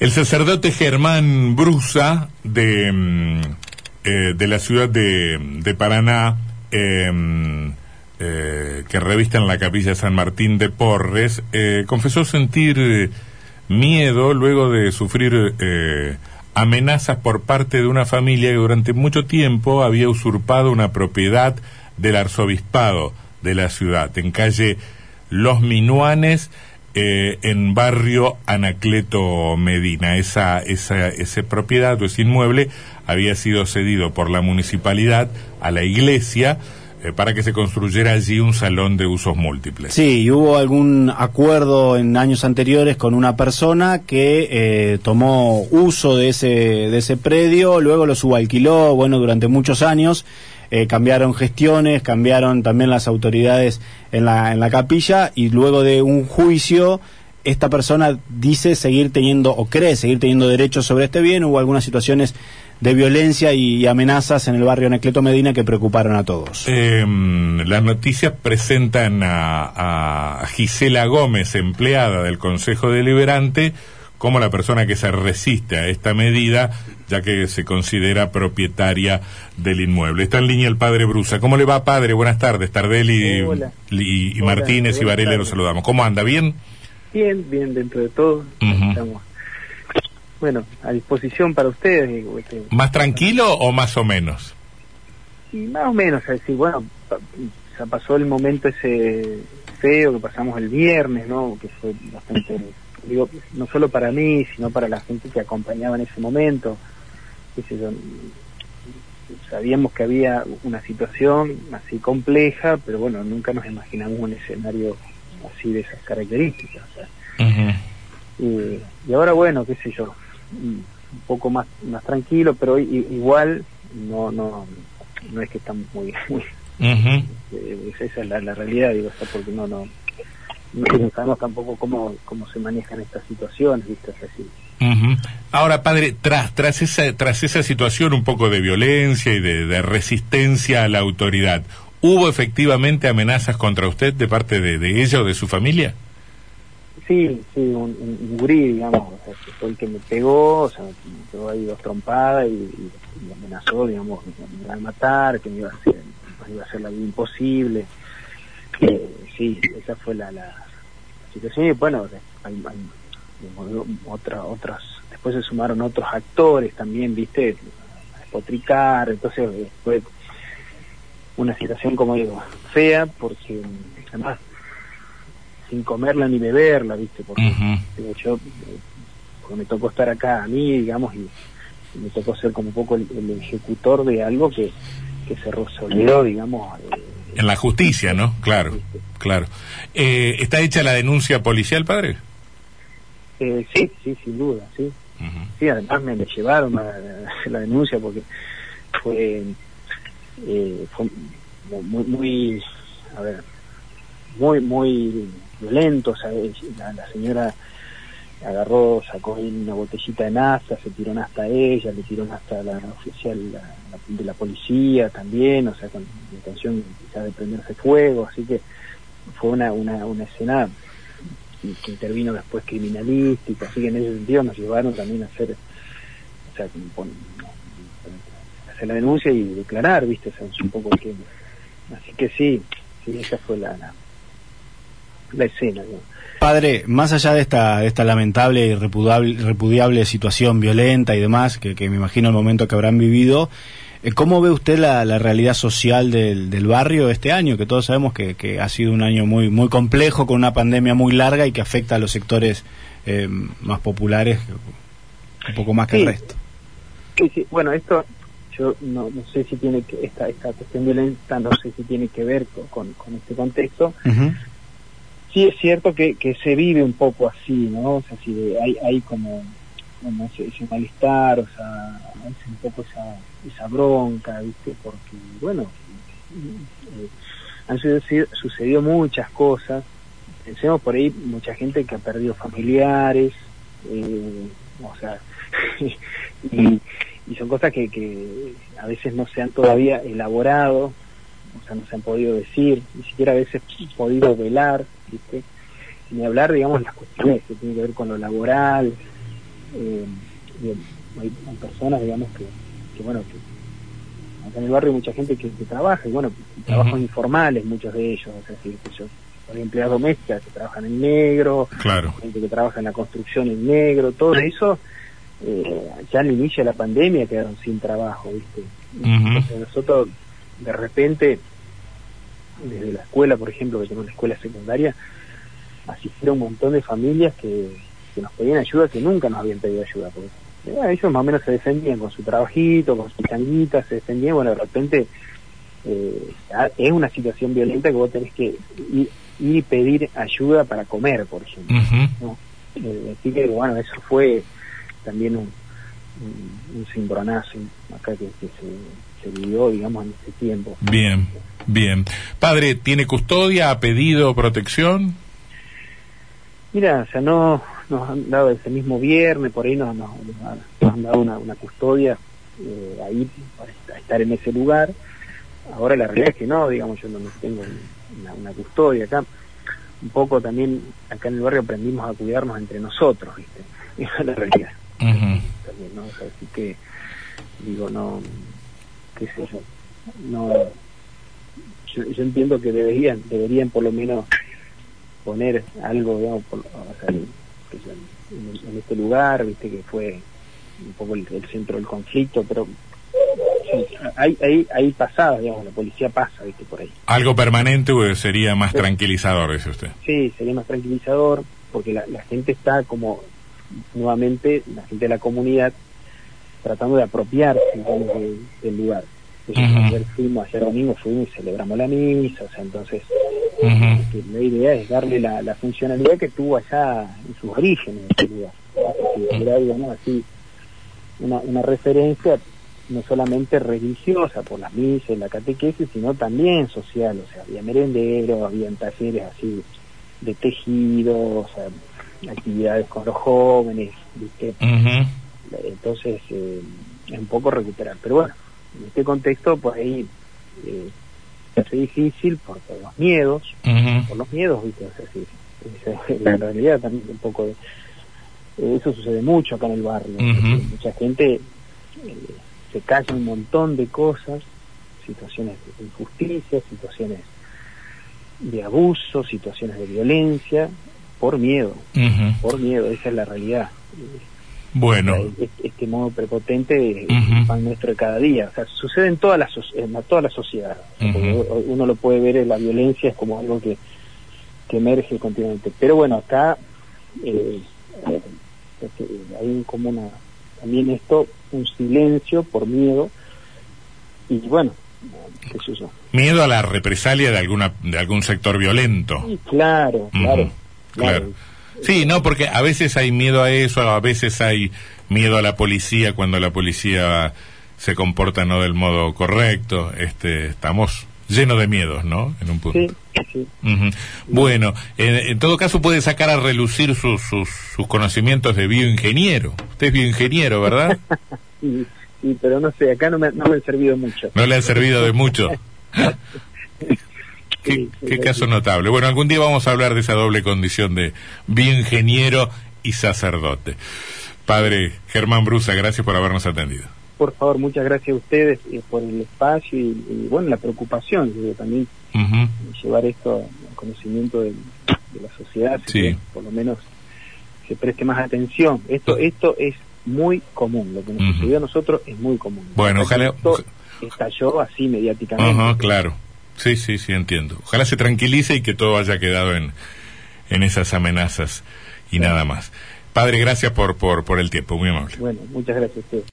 El sacerdote Germán Brusa de, mm, eh, de la ciudad de, Paraná, em, eh, que revista en la capilla San Martín de Porres, eh, confesó sentir miedo luego de sufrir amenazas por parte de una familia que durante mucho tiempo había usurpado una propiedad del arzobispado de la ciudad, en calle Los Minuanes, eh, en barrio Anacleto Medina. Esa, esa, ese propiedad o ese inmueble había sido cedido por la municipalidad a la iglesia eh, para que se construyera allí un salón de usos múltiples. Sí, y hubo algún acuerdo en años anteriores con una persona que eh, tomó uso de ese, de ese predio, luego lo subalquiló, bueno, durante muchos años. Eh, cambiaron gestiones, cambiaron también las autoridades en la, en la capilla y luego de un juicio esta persona dice seguir teniendo o cree seguir teniendo derechos sobre este bien. Hubo algunas situaciones de violencia y, amenazas en el barrio Anacleto Medina que preocuparon a todos. Eh, las noticias presentan a, a Gisela Gómez, empleada del Consejo Deliberante, como la persona que se resiste a esta medida, ya que se considera propietaria del inmueble. Está en línea el padre Brusa. ¿Cómo le va, padre? Buenas tardes. Tardelli y, Hola, Martínez y Varela los saludamos. ¿Cómo anda? ¿Bien? Bien, bien dentro de todo. Estamos, bueno, a disposición para ustedes. este, ¿Más tranquilo o más o menos? Y más o menos, es decir, bueno, ya pasó el momento ese feo que pasamos el viernes, ¿no? Que fue bastante, digo, no solo para mí, sino para la gente que acompañaba en ese momento. Yo, sabíamos que había una situación así compleja, pero bueno, nunca nos imaginamos un escenario así de esas características. y, y ahora bueno qué sé yo un poco más más tranquilo pero igual no no no es que están muy, eh, esa es la, la realidad digo porque no no no sabemos tampoco cómo cómo se manejan estas situaciones viste es así Ujú. Ahora, padre, tras, tras, esa, tras esa situación un poco de violencia y de, de resistencia a la autoridad, ¿hubo efectivamente amenazas contra usted de parte de, de ella o de su familia? sí sí un, un, un gurí digamos o sea, que fue el que me pegó o sea me pegó ahí dos trompadas y, y- y me amenazó digamos que me iba a matar que me iba a hacer me iba a hacer la vida imposible Eh, sí esa fue la, la situación. Y bueno hay, otra, otras después se sumaron otros actores también viste a despotricar entonces fue una situación como digo fea porque además sin comerla ni beberla viste porque digo, yo porque me tocó estar acá a mí digamos y, y me tocó ser como un poco el, el ejecutor de algo que, que se resolvió digamos eh, En la justicia, ¿no? Claro, claro. Eh, ¿Está hecha la denuncia policial, padre? Eh, sí sí sin duda sí Ujú. sí además me, llevaron a, la denuncia porque fue eh, fue muy muy a ver muy muy violento o sea, la, la señora agarró sacó una botellita de nafta se tiró hasta ella le tiró hasta la oficial la- la- de la policía también o sea con intención quizás de prenderse fuego así que fue una una, una escena que intervino después criminalística, así que en ese sentido nos llevaron también a hacer, o sea, hacer la denuncia y declarar, viste, o sea, es un poco que, así que sí, sí, esa fue la, la, la escena, ¿no? Padre, más allá de esta, de esta lamentable y repudiable, situación violenta y demás, que, que me imagino el momento que habrán vivido, eh, ¿cómo ve usted la, la realidad social del, del barrio este año? Que todos sabemos que, que ha sido un año muy, muy complejo, con una pandemia muy larga y que afecta a los sectores eh, más populares un poco más que el resto. Sí, sí, bueno, esto yo no, no sé si tiene que, esta, esta cuestión violenta, no sé si tiene que ver con, con, con este contexto, Ujú. Sí es cierto que, que se vive un poco así, ¿no? O sea, si de- hay, hay como, como ese, ese malestar, o sea, hay un poco esa, esa bronca, ¿viste? Porque, bueno, eh, han sucedido, sucedido muchas cosas. Pensemos por ahí mucha gente que ha perdido familiares, eh, o sea, y, y son cosas que, que a veces no se han todavía elaborado, o sea, no se han podido decir, ni siquiera a veces podido velar, ¿viste? Ni hablar, digamos, las cuestiones que tienen que ver con lo laboral, eh, hay, personas, digamos, que, que, bueno, que acá en el barrio hay mucha gente que, trabaja, y bueno, trabajos informales, muchos de ellos, es decir, que yo, por empleadas domésticas que trabajan en negro, claro. gente que trabaja en la construcción en negro, todo eso, eh, ya al inicio de la pandemia quedaron sin trabajo, ¿viste? Entonces nosotros, de repente, desde la escuela, por ejemplo, que tengo una escuela secundaria, asistieron un montón de familias que, que nos pedían ayuda que nunca nos habían pedido ayuda. Porque eh, ellos más o menos se defendían con su trabajito, con su changuita, se defendían, bueno, de repente eh, es una situación violenta que vos tenés que ir, y pedir ayuda para comer, por ejemplo. Eh, así que, bueno, eso fue también un, un, cimbronazo acá que, se, se vivió, digamos, en este tiempo. Bien, bien. Padre, ¿tiene custodia? ¿Ha pedido protección? Mira, o sea, no nos han dado ese mismo viernes, por ahí nos, nos, han dado una, una custodia eh, ahí para estar en ese lugar. Ahora la realidad es que no, digamos, yo no, tengo una, custodia acá. Un poco también acá en el barrio aprendimos a cuidarnos entre nosotros, ¿viste? Esa es la realidad. También, ¿no? así que, digo, no, qué sé yo, no, yo, yo entiendo que deberían, deberían por lo menos poner algo, digamos, en, este lugar, viste que fue un poco el, centro del conflicto, pero hay, hay, hay pasada, digamos, la policía pasa, viste, por ahí. Algo permanente sería más tranquilizador, dice usted. Sí, sería más tranquilizador, porque la, gente está como, nuevamente, la gente de la comunidad, tratando de apropiarse del lugar. Ayer fuimos, ayer domingo fuimos y celebramos la misa, o sea, entonces la idea es darle la, funcionalidad que tuvo allá en sus orígenes, en ese lugar. Era, digamos así, una, una referencia no solamente religiosa por las misas, la catequesis, sino también social, o sea, había merenderos, había talleres así de tejido, o sea, actividades con los jóvenes, ¿viste? Entonces, eh, es un poco recuperar. Pero bueno, en este contexto, pues ahí eh, hace difícil por, los miedos, por los miedos, ¿viste? la realidad también un poco de, eh, eso sucede mucho acá en el barrio. Mucha gente eh, se calla un montón de cosas, situaciones de injusticia, situaciones de abuso, situaciones de violencia, por miedo, por miedo, esa es la realidad. Bueno. Este, modo prepotente es pan nuestro de cada día. O sea, sucede en toda la, en toda la sociedad. Uno lo puede ver, la violencia es como algo que, que emerge continuamente. Pero bueno, acá eh, hay como una, también esto, un silencio por miedo. Y bueno, qué sé yo. Miedo a la represalia de alguna de algún sector violento. claro, claro. Claro. Sí, no, porque a veces hay miedo a eso, a veces hay miedo a la policía cuando la policía se comporta no del modo correcto. Este, estamos llenos de miedos, ¿no? En un punto. Sí, sí. Bueno, en, todo caso puede sacar a relucir sus, sus, sus conocimientos de bioingeniero. Usted es bioingeniero, ¿verdad? sí, sí, pero no sé, acá no me, no me han servido mucho. No le han servido de mucho. Qué, caso notable. Bueno, algún día vamos a hablar de esa doble condición de bioingeniero y sacerdote. Padre Germán Brusa, gracias por habernos atendido. Por favor, muchas gracias a ustedes eh, por el espacio y, bueno, la preocupación de también llevar esto al conocimiento de, la sociedad, que por lo menos se preste más atención. Esto, esto es muy común, lo que nos sucedió a nosotros es muy común. Bueno, ojalá... Esto estalló así mediáticamente. Ajá, claro. Sí, sí, sí, entiendo. Ojalá se tranquilice y que todo haya quedado en, en esas amenazas y nada más. Padre, gracias por, por, por el tiempo, muy amable. Bueno, muchas gracias a usted.